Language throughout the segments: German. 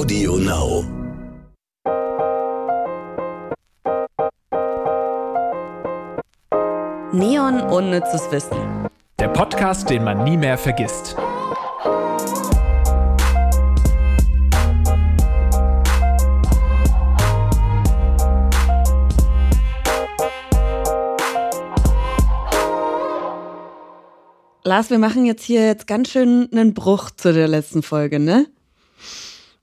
Audio Now. Neon Unnützes Wissen. Der Podcast, den man nie mehr vergisst. Lars, wir machen jetzt hier jetzt ganz schön einen Bruch zu der letzten Folge, ne?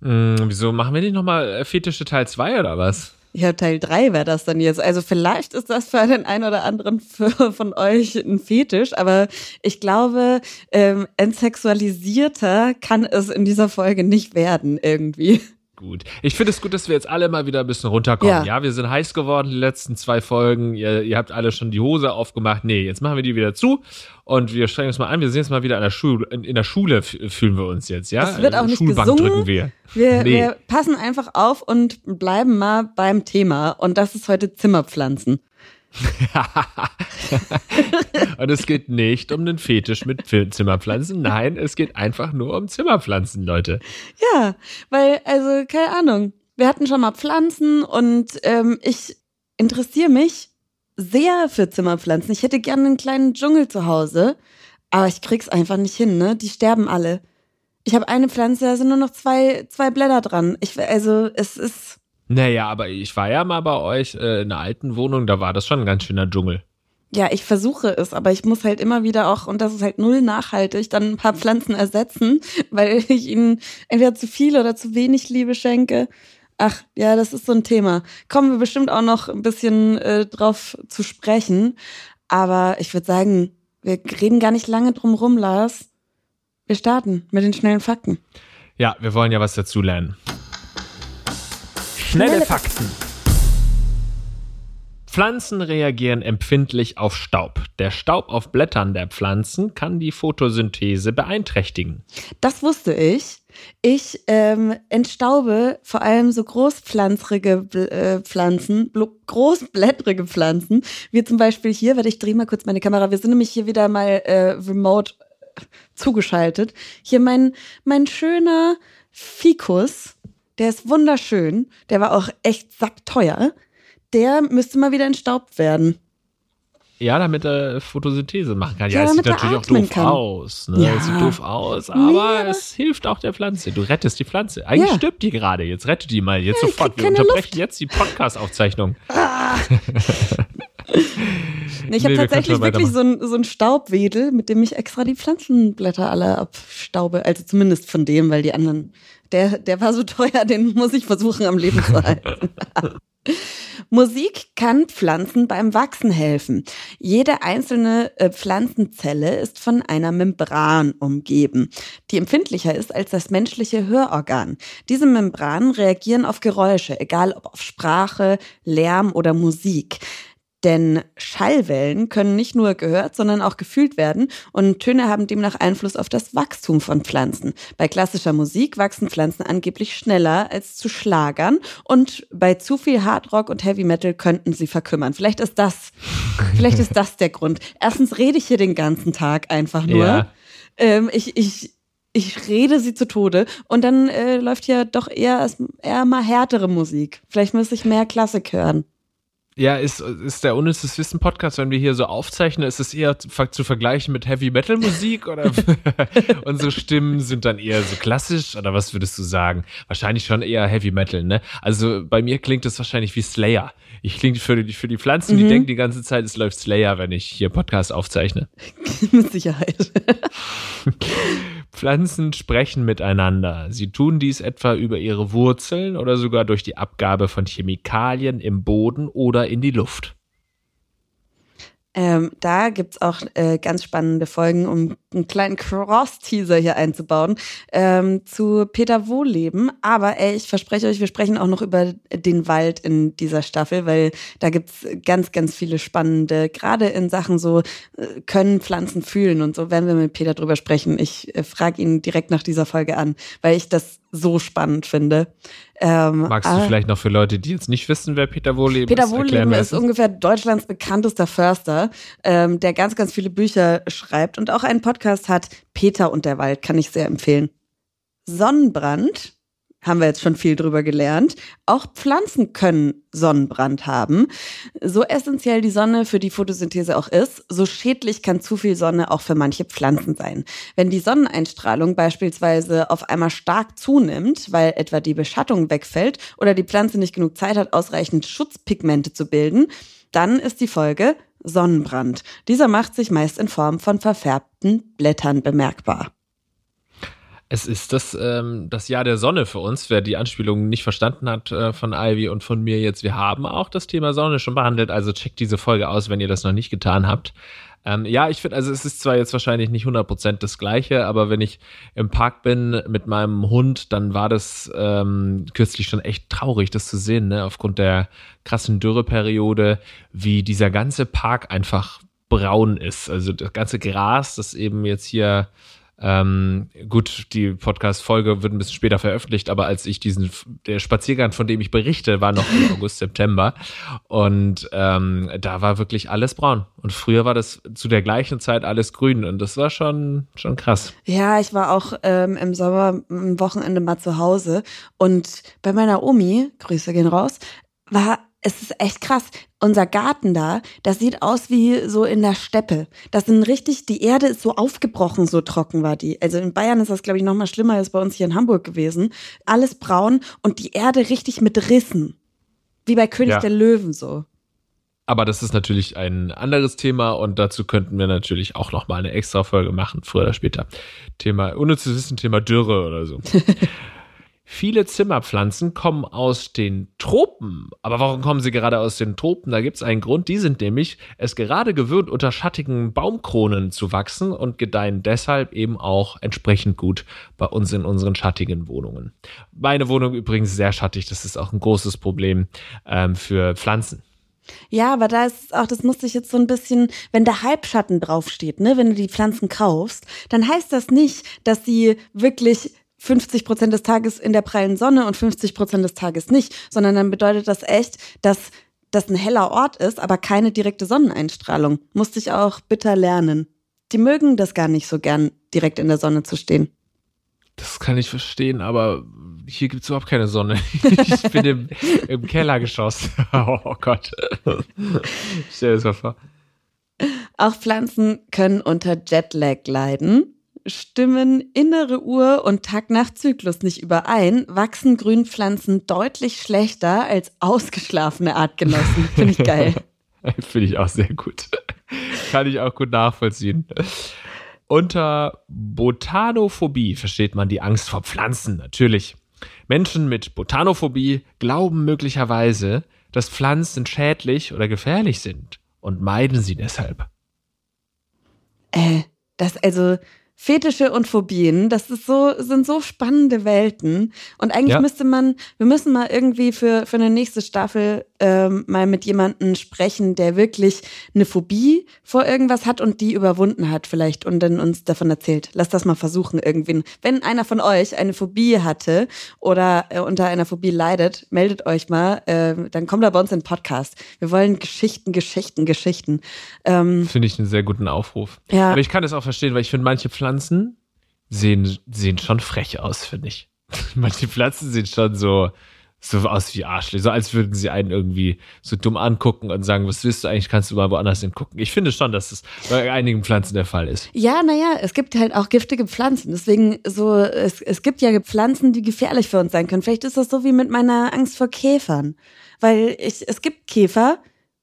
Hm, wieso machen wir nicht nochmal äh, Fetische Teil 2 oder was? Ja, Teil 3 wäre das dann jetzt. Also vielleicht ist das für den einen oder anderen von euch ein Fetisch, aber ich glaube, ähm, entsexualisierter kann es in dieser Folge nicht werden irgendwie. Gut. Ich finde es gut, dass wir jetzt alle mal wieder ein bisschen runterkommen. Ja, Ja. wir sind heiß geworden, die letzten zwei Folgen. Ihr, ihr habt alle schon die Hose aufgemacht. Nee, jetzt machen wir die wieder zu und wir strengen uns mal an. Wir sind jetzt mal wieder in der Schule. In, in der Schule fühlen wir uns jetzt, ja? Es wird auch nicht Schulbank gesungen. drücken wir. Wir, Nee. wir passen einfach auf und bleiben mal beim Thema. Und das ist heute Zimmerpflanzen. und es geht nicht um den Fetisch mit Zimmerpflanzen. Nein, es geht einfach nur um Zimmerpflanzen, Leute. Ja, weil, also, keine Ahnung. Wir hatten schon mal Pflanzen und ähm, ich interessiere mich sehr für Zimmerpflanzen. Ich hätte gerne einen kleinen Dschungel zu Hause, aber ich krieg's einfach nicht hin, ne? Die sterben alle. Ich habe eine Pflanze, da sind nur noch zwei, zwei Blätter dran. Ich, also, es ist. Naja, aber ich war ja mal bei euch äh, in einer alten Wohnung, da war das schon ein ganz schöner Dschungel. Ja, ich versuche es, aber ich muss halt immer wieder auch, und das ist halt null nachhaltig, dann ein paar Pflanzen ersetzen, weil ich ihnen entweder zu viel oder zu wenig Liebe schenke. Ach, ja, das ist so ein Thema. Kommen wir bestimmt auch noch ein bisschen äh, drauf zu sprechen. Aber ich würde sagen, wir reden gar nicht lange drum rum, Lars. Wir starten mit den schnellen Fakten. Ja, wir wollen ja was dazu lernen. Schnelle Fakten. Pflanzen reagieren empfindlich auf Staub. Der Staub auf Blättern der Pflanzen kann die Photosynthese beeinträchtigen. Das wusste ich. Ich ähm, entstaube vor allem so großpflanzrige äh, Pflanzen, großblättrige Pflanzen, wie zum Beispiel hier, warte, ich drehe mal kurz meine Kamera. Wir sind nämlich hier wieder mal äh, remote äh, zugeschaltet. Hier mein, mein schöner Fikus, der ist wunderschön, der war auch echt sackteuer. Der müsste mal wieder entstaubt werden. Ja, damit er Photosynthese machen kann. Ja, Ja, es sieht natürlich auch doof kann. aus. Ne? Ja. Es sieht doof aus, aber Nee. es hilft auch der Pflanze. Du rettest die Pflanze. Eigentlich Ja. stirbt die gerade. Jetzt rette die mal. Jetzt Ja, sofort. Wir unterbrechen Luft. jetzt die Podcast-Aufzeichnung. Nee, ich habe Nee, wir tatsächlich schon wirklich so ein, so ein Staubwedel, mit dem ich extra die Pflanzenblätter alle abstaube. Also zumindest von dem, weil die anderen, der, der war so teuer, den muss ich versuchen am Leben zu halten. Musik kann Pflanzen beim Wachsen helfen. Jede einzelne äh, Pflanzenzelle ist von einer Membran umgeben, die empfindlicher ist als das menschliche Hörorgan. Diese Membranen reagieren auf Geräusche, egal ob auf Sprache, Lärm oder Musik. Denn Schallwellen können nicht nur gehört, sondern auch gefühlt werden und Töne haben demnach Einfluss auf das Wachstum von Pflanzen. Bei klassischer Musik wachsen Pflanzen angeblich schneller als zu Schlagern und bei zu viel Hardrock und Heavy Metal könnten sie verkümmern. Vielleicht ist das, vielleicht ist das der Grund. Erstens rede ich hier den ganzen Tag einfach nur. Ja. Ähm, ich, ich, ich rede sie zu Tode und dann äh, läuft ja doch eher, eher mal härtere Musik. Vielleicht müsste ich mehr Klassik hören. Ja, ist, ist der Unnützes Wissen Podcast, wenn wir hier so aufzeichnen, ist es eher zu, ver- zu vergleichen mit Heavy Metal Musik oder unsere Stimmen sind dann eher so klassisch oder was würdest du sagen? Wahrscheinlich schon eher Heavy Metal, ne? Also bei mir klingt es wahrscheinlich wie Slayer. Ich klinge für die, für die Pflanzen, die Mhm. denken die ganze Zeit, es läuft Slayer, wenn ich hier Podcast aufzeichne. Mit Sicherheit. Pflanzen sprechen miteinander. Sie tun dies etwa über ihre Wurzeln oder sogar durch die Abgabe von Chemikalien im Boden oder in die Luft. Ähm, da gibt's auch äh, ganz spannende Folgen, um einen kleinen Cross-Teaser hier einzubauen, ähm, zu Peter Wohlleben. Aber ey, ich verspreche euch, wir sprechen auch noch über den Wald in dieser Staffel, weil da gibt's ganz, ganz viele spannende, gerade in Sachen so, äh, können Pflanzen fühlen und so werden wir mit Peter drüber sprechen. Ich äh, frage ihn direkt nach dieser Folge an, weil ich das so spannend finde. Ähm, Magst du aber- vielleicht noch für Leute, die jetzt nicht wissen, wer Peter Wohlleben Peter ist, ist es ist? ungefähr Deutschlands bekanntester Förster, ähm, der ganz, ganz viele Bücher schreibt und auch einen Podcast hat. Peter und der Wald kann ich sehr empfehlen. Sonnenbrand haben wir jetzt schon viel drüber gelernt. Auch Pflanzen können Sonnenbrand haben. So essentiell die Sonne für die Photosynthese auch ist, so schädlich kann zu viel Sonne auch für manche Pflanzen sein. Wenn die Sonneneinstrahlung beispielsweise auf einmal stark zunimmt, weil etwa die Beschattung wegfällt oder die Pflanze nicht genug Zeit hat, ausreichend Schutzpigmente zu bilden, dann ist die Folge Sonnenbrand. Dieser macht sich meist in Form von verfärbten Blättern bemerkbar. Es ist das, ähm, das Jahr der Sonne für uns. Wer die Anspielung nicht verstanden hat äh, von Ivy und von mir jetzt, wir haben auch das Thema Sonne schon behandelt. Also checkt diese Folge aus, wenn ihr das noch nicht getan habt. Ähm, ja, ich finde, also es ist zwar jetzt wahrscheinlich nicht 100% das Gleiche, aber wenn ich im Park bin mit meinem Hund, dann war das ähm, kürzlich schon echt traurig, das zu sehen, ne? aufgrund der krassen Dürreperiode, wie dieser ganze Park einfach braun ist. Also das ganze Gras, das eben jetzt hier ähm, gut, die Podcast-Folge wird ein bisschen später veröffentlicht, aber als ich diesen, der Spaziergang, von dem ich berichte, war noch im August, September. Und ähm, da war wirklich alles braun. Und früher war das zu der gleichen Zeit alles grün. Und das war schon, schon krass. Ja, ich war auch ähm, im Sommer am Wochenende mal zu Hause. Und bei meiner Omi, Grüße gehen raus, war es ist echt krass. Unser Garten da, das sieht aus wie so in der Steppe. Das sind richtig, die Erde ist so aufgebrochen, so trocken war die. Also in Bayern ist das, glaube ich, noch mal schlimmer als bei uns hier in Hamburg gewesen. Alles braun und die Erde richtig mit Rissen. Wie bei König ja. der Löwen so. Aber das ist natürlich ein anderes Thema und dazu könnten wir natürlich auch noch mal eine extra Folge machen, früher oder später. Thema, ohne zu wissen, Thema Dürre oder so. Viele Zimmerpflanzen kommen aus den Tropen. Aber warum kommen sie gerade aus den Tropen? Da gibt es einen Grund. Die sind nämlich es gerade gewöhnt, unter schattigen Baumkronen zu wachsen und gedeihen deshalb eben auch entsprechend gut bei uns in unseren schattigen Wohnungen. Meine Wohnung übrigens sehr schattig. Das ist auch ein großes Problem ähm, für Pflanzen. Ja, aber da ist auch, das musste ich jetzt so ein bisschen, wenn da Halbschatten draufsteht, ne, wenn du die Pflanzen kaufst, dann heißt das nicht, dass sie wirklich 50 Prozent des Tages in der prallen Sonne und 50 Prozent des Tages nicht, sondern dann bedeutet das echt, dass das ein heller Ort ist, aber keine direkte Sonneneinstrahlung. Musste ich auch bitter lernen. Die mögen das gar nicht so gern, direkt in der Sonne zu stehen. Das kann ich verstehen, aber hier gibt es überhaupt keine Sonne. ich bin im, im Kellergeschoss. oh Gott. Stell dir das mal vor. Auch Pflanzen können unter Jetlag leiden stimmen innere Uhr und Tag-Nacht-Zyklus nicht überein, wachsen Grünpflanzen deutlich schlechter als ausgeschlafene Artgenossen. Finde ich geil. Finde ich auch sehr gut. Kann ich auch gut nachvollziehen. Unter Botanophobie versteht man die Angst vor Pflanzen, natürlich. Menschen mit Botanophobie glauben möglicherweise, dass Pflanzen schädlich oder gefährlich sind und meiden sie deshalb. Äh, das also, Fetische und Phobien, das ist so, sind so spannende Welten. Und eigentlich ja. müsste man, wir müssen mal irgendwie für, für eine nächste Staffel ähm, mal mit jemandem sprechen, der wirklich eine Phobie vor irgendwas hat und die überwunden hat vielleicht und dann uns davon erzählt. Lass das mal versuchen irgendwie. Wenn einer von euch eine Phobie hatte oder äh, unter einer Phobie leidet, meldet euch mal, äh, dann kommt er bei uns in den Podcast. Wir wollen Geschichten, Geschichten, Geschichten. Ähm, finde ich einen sehr guten Aufruf. Ja. Aber ich kann das auch verstehen, weil ich finde manche Pflanzen sehen, sehen schon frech aus, finde ich. Manche Pflanzen sehen schon so, so aus wie Arschlöcher, so als würden sie einen irgendwie so dumm angucken und sagen, was willst du eigentlich, kannst du mal woanders hingucken. Ich finde schon, dass das bei einigen Pflanzen der Fall ist. Ja, naja, es gibt halt auch giftige Pflanzen. Deswegen so, es, es gibt ja Pflanzen, die gefährlich für uns sein können. Vielleicht ist das so wie mit meiner Angst vor Käfern. Weil ich, es gibt Käfer,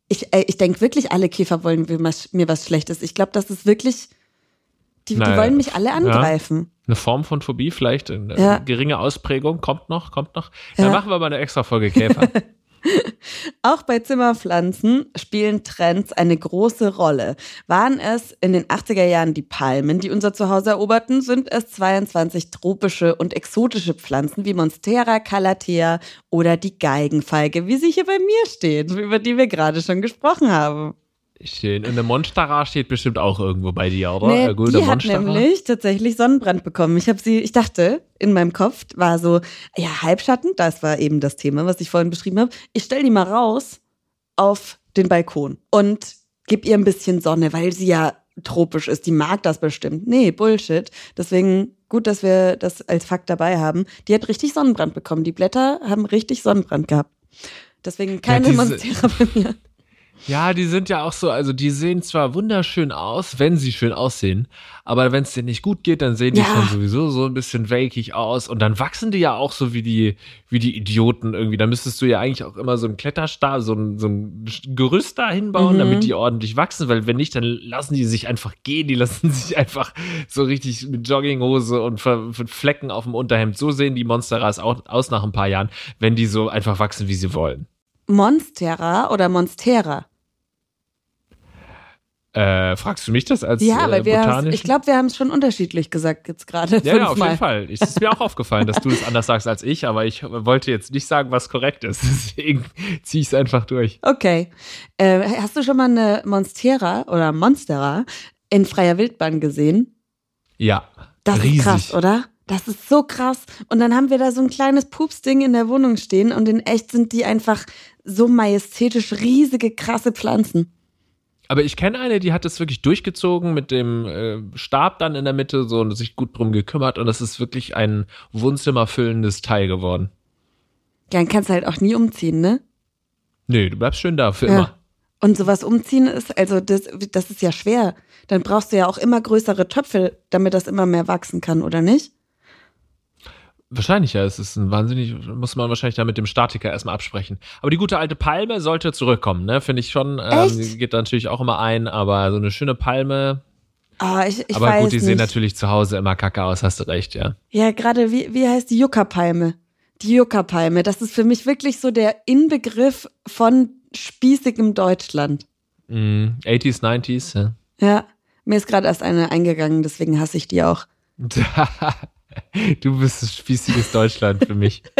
ich, ich denke wirklich, alle Käfer wollen mir was Schlechtes. Ich glaube, das ist wirklich die, naja, die wollen mich alle angreifen. Ja, eine Form von Phobie, vielleicht eine ja. geringe Ausprägung, kommt noch, kommt noch. Dann machen wir mal eine extra Folge Käfer. Auch bei Zimmerpflanzen spielen Trends eine große Rolle. Waren es in den 80er Jahren die Palmen, die unser Zuhause eroberten, sind es 22 tropische und exotische Pflanzen wie Monstera, Calathea oder die Geigenfeige, wie sie hier bei mir steht, über die wir gerade schon gesprochen haben. Schön. Und eine Monstera steht bestimmt auch irgendwo bei dir, oder? Nee, äh, die hat nämlich tatsächlich Sonnenbrand bekommen. Ich habe sie, ich dachte, in meinem Kopf war so, ja, Halbschatten, das war eben das Thema, was ich vorhin beschrieben habe. Ich stell die mal raus auf den Balkon und gib ihr ein bisschen Sonne, weil sie ja tropisch ist. Die mag das bestimmt. Nee, Bullshit. Deswegen gut, dass wir das als Fakt dabei haben. Die hat richtig Sonnenbrand bekommen. Die Blätter haben richtig Sonnenbrand gehabt. Deswegen keine ja, Monstera bei mir. Ja, die sind ja auch so, also die sehen zwar wunderschön aus, wenn sie schön aussehen, aber wenn es denen nicht gut geht, dann sehen die ja. schon sowieso so ein bisschen welkig aus und dann wachsen die ja auch so wie die, wie die Idioten irgendwie. Da müsstest du ja eigentlich auch immer so einen Kletterstab, so ein, so ein Gerüst da hinbauen, mhm. damit die ordentlich wachsen, weil wenn nicht, dann lassen die sich einfach gehen, die lassen sich einfach so richtig mit Jogginghose und Flecken auf dem Unterhemd. So sehen die Monsteras auch aus nach ein paar Jahren, wenn die so einfach wachsen, wie sie wollen. Monstera oder Monstera? Äh, fragst du mich das als Ja, weil äh, wir, ich glaube, wir haben es schon unterschiedlich gesagt jetzt gerade. Ja, ja, auf jeden Fall. Es ist mir auch aufgefallen, dass du es anders sagst als ich, aber ich wollte jetzt nicht sagen, was korrekt ist. Deswegen ziehe ich es einfach durch. Okay. Äh, hast du schon mal eine Monstera oder Monstera in freier Wildbahn gesehen? Ja. Das riesig. ist krass, oder? Das ist so krass. Und dann haben wir da so ein kleines Pupsding in der Wohnung stehen und in echt sind die einfach so majestätisch riesige, krasse Pflanzen. Aber ich kenne eine, die hat es wirklich durchgezogen mit dem äh, Stab dann in der Mitte so und sich gut drum gekümmert und das ist wirklich ein wohnzimmerfüllendes Teil geworden. Ja, dann kannst du halt auch nie umziehen, ne? Nee, du bleibst schön da für ja. immer. Und sowas umziehen ist, also das, das ist ja schwer. Dann brauchst du ja auch immer größere Töpfe, damit das immer mehr wachsen kann, oder nicht? Wahrscheinlich ja, es ist ein wahnsinnig, muss man wahrscheinlich da mit dem Statiker erstmal absprechen. Aber die gute alte Palme sollte zurückkommen, ne? Finde ich schon. Ähm, geht da natürlich auch immer ein, aber so eine schöne Palme. Ah, ich, ich aber weiß gut, die nicht. sehen natürlich zu Hause immer kacke aus, hast du recht, ja. Ja, gerade wie, wie heißt die Juckerpalme? Die Juckerpalme, das ist für mich wirklich so der Inbegriff von spießigem Deutschland. Mm, 80s, 90s, ja. Ja, mir ist gerade erst eine eingegangen, deswegen hasse ich die auch. Du bist ein spießiges Deutschland für mich.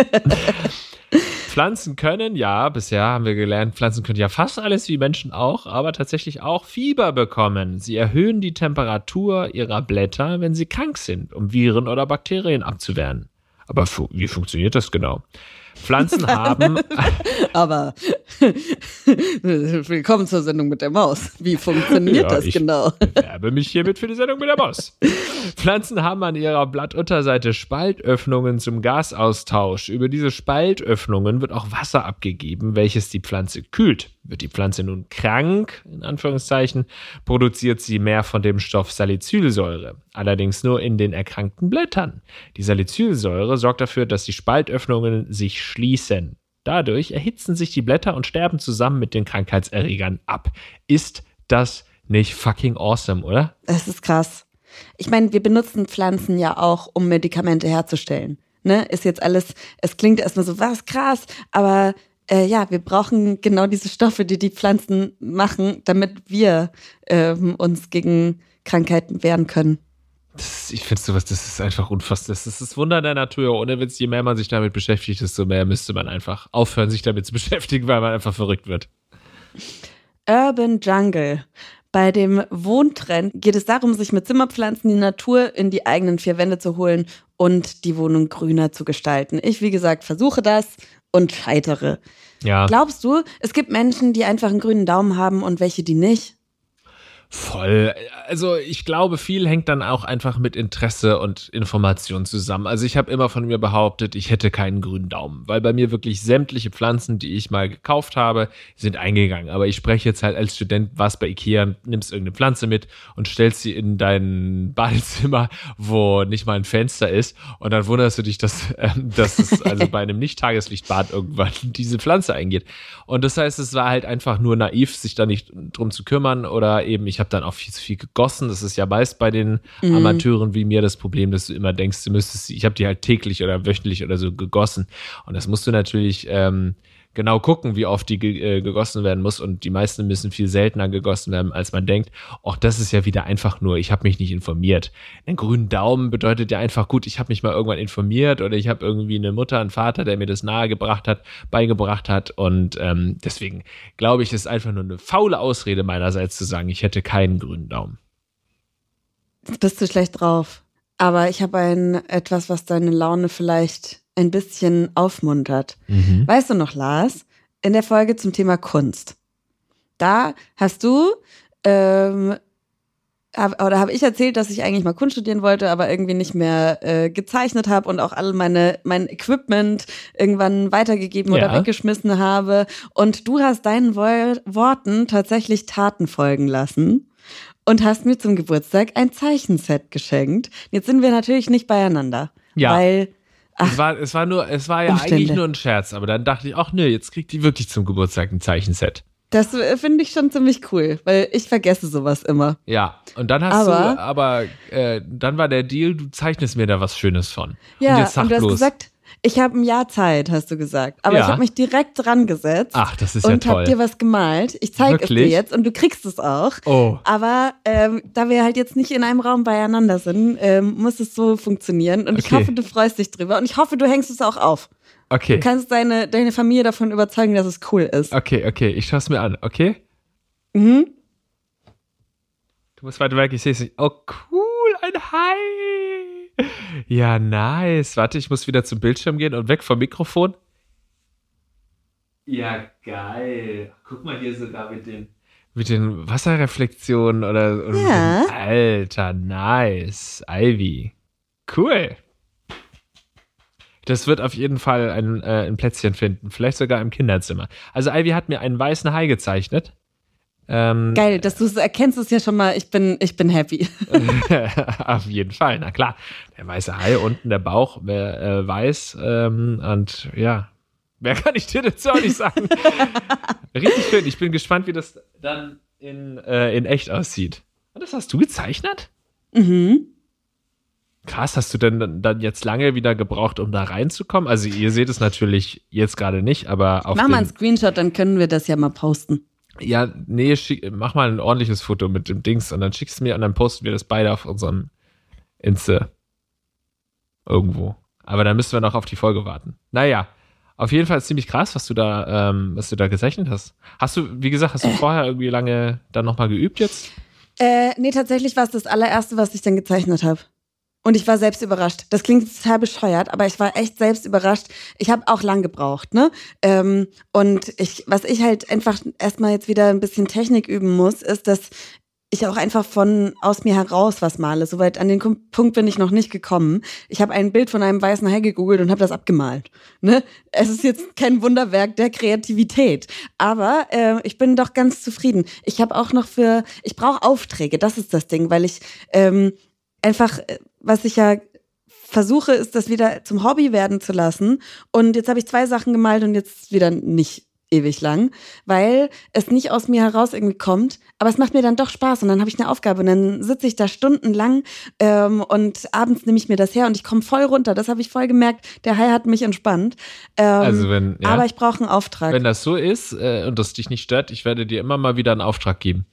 Pflanzen können, ja, bisher haben wir gelernt, Pflanzen können ja fast alles wie Menschen auch, aber tatsächlich auch Fieber bekommen. Sie erhöhen die Temperatur ihrer Blätter, wenn sie krank sind, um Viren oder Bakterien abzuwehren. Aber fu wie funktioniert das genau? Pflanzen haben. Aber willkommen zur Sendung mit der Maus. Wie funktioniert ja, das ich genau? Werbe mich hiermit für die Sendung mit der Maus. Pflanzen haben an ihrer Blattunterseite Spaltöffnungen zum Gasaustausch. Über diese Spaltöffnungen wird auch Wasser abgegeben, welches die Pflanze kühlt. Wird die Pflanze nun krank, in Anführungszeichen, produziert sie mehr von dem Stoff Salicylsäure, allerdings nur in den erkrankten Blättern. Die Salicylsäure sorgt dafür, dass die Spaltöffnungen sich schließen. Dadurch erhitzen sich die Blätter und sterben zusammen mit den Krankheitserregern ab. Ist das nicht fucking awesome, oder? Es ist krass. Ich meine, wir benutzen Pflanzen ja auch, um Medikamente herzustellen. Ne? Ist jetzt alles, es klingt erstmal so, was krass, aber äh, ja, wir brauchen genau diese Stoffe, die die Pflanzen machen, damit wir ähm, uns gegen Krankheiten wehren können. Das, ich finde sowas, das ist einfach unfassbar. Das ist das Wunder der Natur. Ohne Witz, je mehr man sich damit beschäftigt, desto mehr müsste man einfach aufhören, sich damit zu beschäftigen, weil man einfach verrückt wird. Urban Jungle. Bei dem Wohntrend geht es darum, sich mit Zimmerpflanzen die Natur in die eigenen vier Wände zu holen und die Wohnung grüner zu gestalten. Ich, wie gesagt, versuche das und scheitere. Ja. Glaubst du, es gibt Menschen, die einfach einen grünen Daumen haben und welche, die nicht? Voll. Also ich glaube, viel hängt dann auch einfach mit Interesse und Information zusammen. Also ich habe immer von mir behauptet, ich hätte keinen grünen Daumen, weil bei mir wirklich sämtliche Pflanzen, die ich mal gekauft habe, sind eingegangen. Aber ich spreche jetzt halt als Student, was bei Ikea, nimmst irgendeine Pflanze mit und stellst sie in dein Badezimmer, wo nicht mal ein Fenster ist. Und dann wunderst du dich, dass, äh, dass es also bei einem Nicht-Tageslichtbad irgendwann diese Pflanze eingeht. Und das heißt, es war halt einfach nur naiv, sich da nicht drum zu kümmern oder eben ich habe dann auch viel zu viel gegossen. Das ist ja meist bei den mhm. Amateuren wie mir das Problem, dass du immer denkst, du müsstest, ich habe die halt täglich oder wöchentlich oder so gegossen. Und das musst du natürlich ähm, genau gucken, wie oft die äh, gegossen werden muss. Und die meisten müssen viel seltener gegossen werden, als man denkt. Auch das ist ja wieder einfach nur, ich habe mich nicht informiert. Ein grünen Daumen bedeutet ja einfach, gut, ich habe mich mal irgendwann informiert oder ich habe irgendwie eine Mutter, einen Vater, der mir das nahegebracht hat, beigebracht hat. Und ähm, deswegen glaube ich, ist einfach nur eine faule Ausrede meinerseits zu sagen, ich hätte keinen grünen Daumen. Bist du schlecht drauf. Aber ich habe ein etwas, was deine Laune vielleicht ein bisschen aufmuntert. Mhm. Weißt du noch, Lars, in der Folge zum Thema Kunst, da hast du ähm, hab, oder habe ich erzählt, dass ich eigentlich mal Kunst studieren wollte, aber irgendwie nicht mehr äh, gezeichnet habe und auch all meine mein Equipment irgendwann weitergegeben oder Ja. weggeschmissen habe. Und du hast deinen Wo Worten tatsächlich Taten folgen lassen und hast mir zum Geburtstag ein Zeichenset geschenkt. Jetzt sind wir natürlich nicht beieinander, Ja. weil Es war, es war nur, es war ja Umstände. eigentlich nur ein Scherz, aber dann dachte ich, ach nö, jetzt kriegt die wirklich zum Geburtstag ein Zeichenset. das finde ich schon ziemlich cool, weil ich vergesse sowas immer. Ja, und dann hast Aber- du, aber äh, dann war der Deal, du zeichnest mir da was Schönes von. Ja, und jetzt sag du hast bloß. gesagt, ich habe ein Jahr Zeit, hast du gesagt. Aber Ja. ich habe mich direkt dran gesetzt Ach, das ist ja und habe toll. dir was gemalt. Ich zeige es dir jetzt und du kriegst es auch. Oh, Aber ähm, da wir halt jetzt nicht in einem Raum beieinander sind, ähm, muss es so funktionieren. Und ich Okay. hoffe, du freust dich drüber. Und ich hoffe, du hängst es auch auf. okay. Du kannst deine, deine Familie davon überzeugen, dass es cool ist. Okay, okay, ich schaue es mir an, okay? Mhm. Du musst weiter weg, ich sehe es nicht. Oh, cool, ein Hai. Ja, nice. Warte, ich muss wieder zum Bildschirm gehen und weg vom Mikrofon. Ja, geil. Guck mal hier sogar mit den, mit den Wasserreflexionen oder. oder Ja. den- Alter, nice. Ivy. Cool. Das wird auf jeden Fall ein, äh, ein Plätzchen finden. Vielleicht sogar im Kinderzimmer. Also, Ivy hat mir einen weißen Hai gezeichnet. Ähm, Geil, dass du es erkennst, ist ja schon mal, ich bin, ich bin happy. Auf jeden Fall, na klar. Der weiße Hai, unten der Bauch, wer äh, weiß. Ähm, und ja, mehr kann ich dir dazu auch nicht sagen. Richtig schön. Ich bin gespannt, wie das dann in, äh, in echt aussieht. Und das hast du gezeichnet? Mhm. Krass, hast du denn dann jetzt lange wieder gebraucht, um da reinzukommen? Also ihr seht es natürlich jetzt gerade nicht, aber auf Mach mal einen Screenshot, dann können wir das ja mal posten. Ja, nee, schick, mach mal ein ordentliches Foto mit dem Dings und dann schickst du mir und dann posten wir das beide auf unserem Insta. Irgendwo. Aber dann müssen wir noch auf die Folge warten. Naja, auf jeden Fall ziemlich krass, was du da, ähm, was du da gezeichnet hast. Hast du, wie gesagt, hast du vorher irgendwie lange dann nochmal geübt jetzt? Äh, nee, tatsächlich war es das allererste, was ich dann gezeichnet habe. Und ich war selbst überrascht. Das klingt total bescheuert, aber ich war echt selbst überrascht. Ich habe auch lang gebraucht, ne? Ähm, und ich, was ich halt einfach erstmal jetzt wieder ein bisschen Technik üben muss, ist, dass ich auch einfach von aus mir heraus was male. Soweit an den Punkt bin ich noch nicht gekommen. Ich habe ein Bild von einem weißen Hai gegoogelt und habe das abgemalt. Ne? Es ist jetzt kein Wunderwerk der Kreativität, aber äh, ich bin doch ganz zufrieden. Ich habe auch noch für, ich brauche Aufträge. Das ist das Ding, weil ich ähm, einfach, äh, was ich ja versuche, ist das wieder zum Hobby werden zu lassen. Und jetzt habe ich zwei Sachen gemalt und jetzt wieder nicht ewig lang, weil es nicht aus mir heraus irgendwie kommt, aber es macht mir dann doch Spaß und dann habe ich eine Aufgabe und dann sitze ich da stundenlang ähm, und abends nehme ich mir das her und ich komme voll runter. Das habe ich voll gemerkt. Der Hai hat mich entspannt. Ähm, Also wenn, ja, Aber ich brauche einen Auftrag. wenn das so ist äh, und das dich nicht stört, ich werde dir immer mal wieder einen Auftrag geben.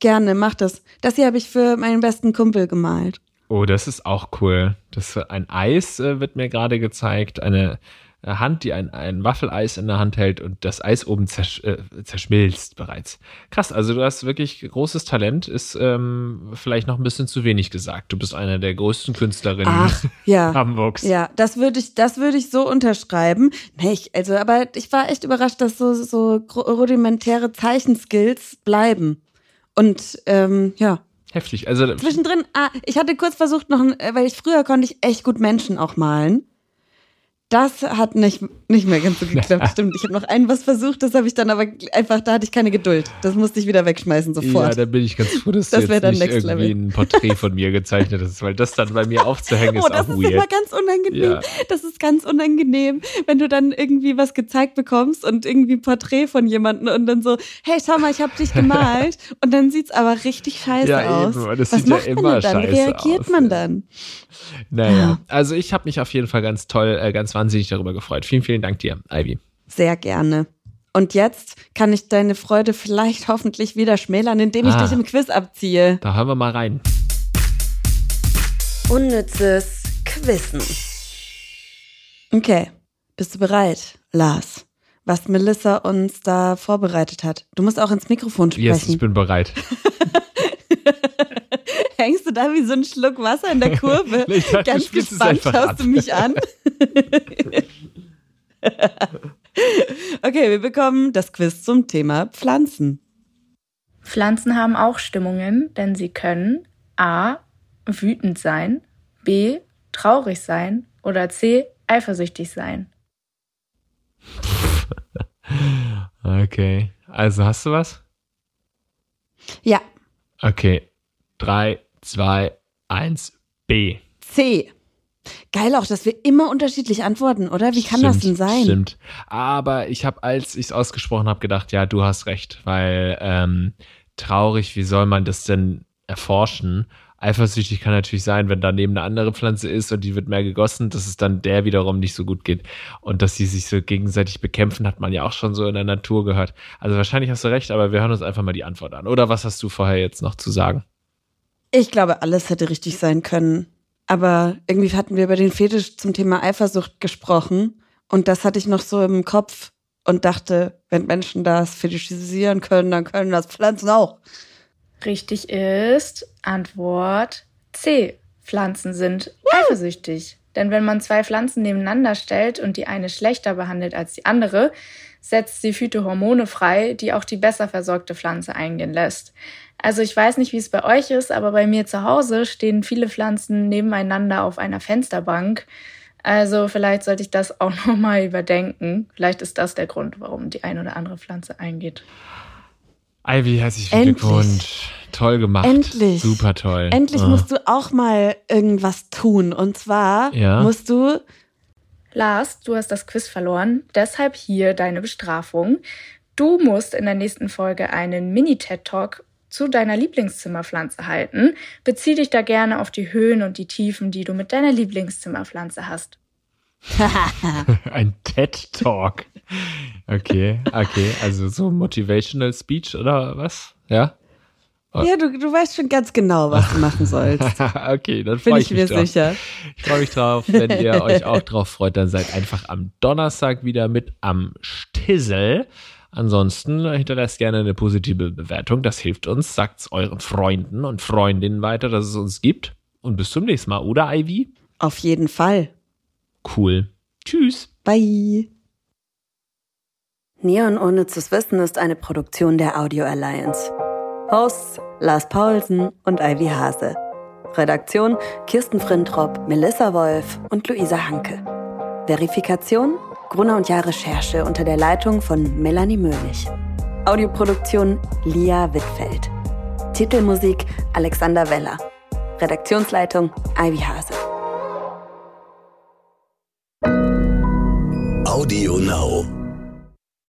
Gerne, mach das. Das hier habe ich für meinen besten Kumpel gemalt. Oh, das ist auch cool. Das ein Eis äh, wird mir gerade gezeigt, eine äh, Hand, die ein, ein Waffeleis in der Hand hält und das Eis oben zersch äh, zerschmilzt bereits. Krass, also du hast wirklich großes Talent, ist ähm, vielleicht noch ein bisschen zu wenig gesagt. Du bist eine der größten Künstlerinnen Ach, ja. Hamburgs. Ja, das würde ich, das würde ich so unterschreiben. Nee, ich, also, aber ich war echt überrascht, dass so, so rudimentäre Zeichenskills bleiben. Und ähm, ja, Heftig. Also zwischendrin, ah, ich hatte kurz versucht noch, äh, weil ich früher konnte ich echt gut Menschen auch malen. Das hat nicht, nicht mehr ganz so geklappt, stimmt. Ich habe noch ein was versucht, das habe ich dann aber einfach, da hatte ich keine Geduld. Das musste ich wieder wegschmeißen ja, sofort. da bin ich ganz froh, dass Das du jetzt dann nicht irgendwie Level. ein Porträt von mir gezeichnet hast, weil das dann bei mir aufzuhängen ist Oh, das ist immer ganz unangenehm. Ja. Das ist ganz unangenehm, wenn du dann irgendwie was gezeigt bekommst und irgendwie ein Porträt von jemandem und dann so, hey, schau mal, ich habe dich gemalt und dann sieht's aber richtig scheiße Ja, aus. eben, das was sieht ja macht man immer denn dann? Reagiert aus, man ja. dann? Naja, also ich habe mich auf jeden Fall ganz toll, äh, ganz wahnsinnig darüber gefreut. Vielen, vielen Dank dir, Ivy. Sehr gerne. Und jetzt kann ich deine Freude vielleicht hoffentlich wieder schmälern, indem ich Ah. dich im Quiz abziehe. Da hören wir mal rein. Unnützes Quissen. Okay, bist du bereit, Lars? Was Melissa uns da vorbereitet hat. Du musst auch ins Mikrofon sprechen. Yes, ich bin bereit. Hängst du da wie so ein Schluck Wasser in der Kurve? Ich dachte, Ganz gespannt schaust ab. du mich an. okay, wir bekommen das Quiz zum Thema Pflanzen. Pflanzen haben auch Stimmungen, denn sie können a. wütend sein, b. traurig sein oder c. eifersüchtig sein. okay, also hast du was? Ja. Okay, 3, 2, 1, B. C. Geil auch, dass wir immer unterschiedlich antworten, oder? Wie kann stimmt, das denn sein? Stimmt. Aber ich habe, als ich es ausgesprochen habe, gedacht, ja, du hast recht, weil ähm, traurig, wie soll man das denn erforschen? Eifersüchtig kann natürlich sein, wenn daneben eine andere Pflanze ist und die wird mehr gegossen, dass es dann der wiederum nicht so gut geht. Und dass sie sich so gegenseitig bekämpfen, hat man ja auch schon so in der Natur gehört. Also wahrscheinlich hast du recht, aber wir hören uns einfach mal die Antwort an. Oder was hast du vorher jetzt noch zu sagen? Ich glaube, alles hätte richtig sein können. Aber irgendwie hatten wir über den Fetisch zum Thema Eifersucht gesprochen. Und das hatte ich noch so im Kopf und dachte, wenn Menschen das fetischisieren können, dann können das Pflanzen auch. Richtig ist Antwort C. Pflanzen sind eifersüchtig. Denn wenn man zwei Pflanzen nebeneinander stellt und die eine schlechter behandelt als die andere, setzt sie Phytohormone frei, die auch die besser versorgte Pflanze eingehen lässt. Also ich weiß nicht, wie es bei euch ist, aber bei mir zu Hause stehen viele Pflanzen nebeneinander auf einer Fensterbank. Also vielleicht sollte ich das auch nochmal überdenken. Vielleicht ist das der Grund, warum die eine oder andere Pflanze eingeht. Ivy, herzlichen Glückwunsch. Toll gemacht. Endlich. Super toll. Endlich ah. musst du auch mal irgendwas tun. Und zwar ja. musst du. Lars, du hast das Quiz verloren. Deshalb hier deine Bestrafung. Du musst in der nächsten Folge einen Mini-TED-Talk zu deiner Lieblingszimmerpflanze halten. Bezieh dich da gerne auf die Höhen und die Tiefen, die du mit deiner Lieblingszimmerpflanze hast. Ein TED Talk. Okay, okay, also so Motivational Speech oder was? Ja? Ja, du, du weißt schon ganz genau, was du machen sollst. okay, dann freue ich, ich mich drauf. Sicher. Ich freue mich drauf. Wenn ihr euch auch drauf freut, dann seid einfach am Donnerstag wieder mit am Stissel. Ansonsten hinterlasst gerne eine positive Bewertung. Das hilft uns. Sagt es euren Freunden und Freundinnen weiter, dass es uns gibt. Und bis zum nächsten Mal, oder Ivy? Auf jeden Fall. Cool. Tschüss. Bye. Neon Unnützes Wissen ist eine Produktion der Audio Alliance. Hosts Lars Paulsen und Ivy Hase. Redaktion Kirsten Frintrop, Melissa Wolf und Luisa Hanke. Verifikation Gruner und Jahr Recherche unter der Leitung von Melanie Möhlich. Audioproduktion Lia Wittfeld. Titelmusik Alexander Weller. Redaktionsleitung Ivy Hase.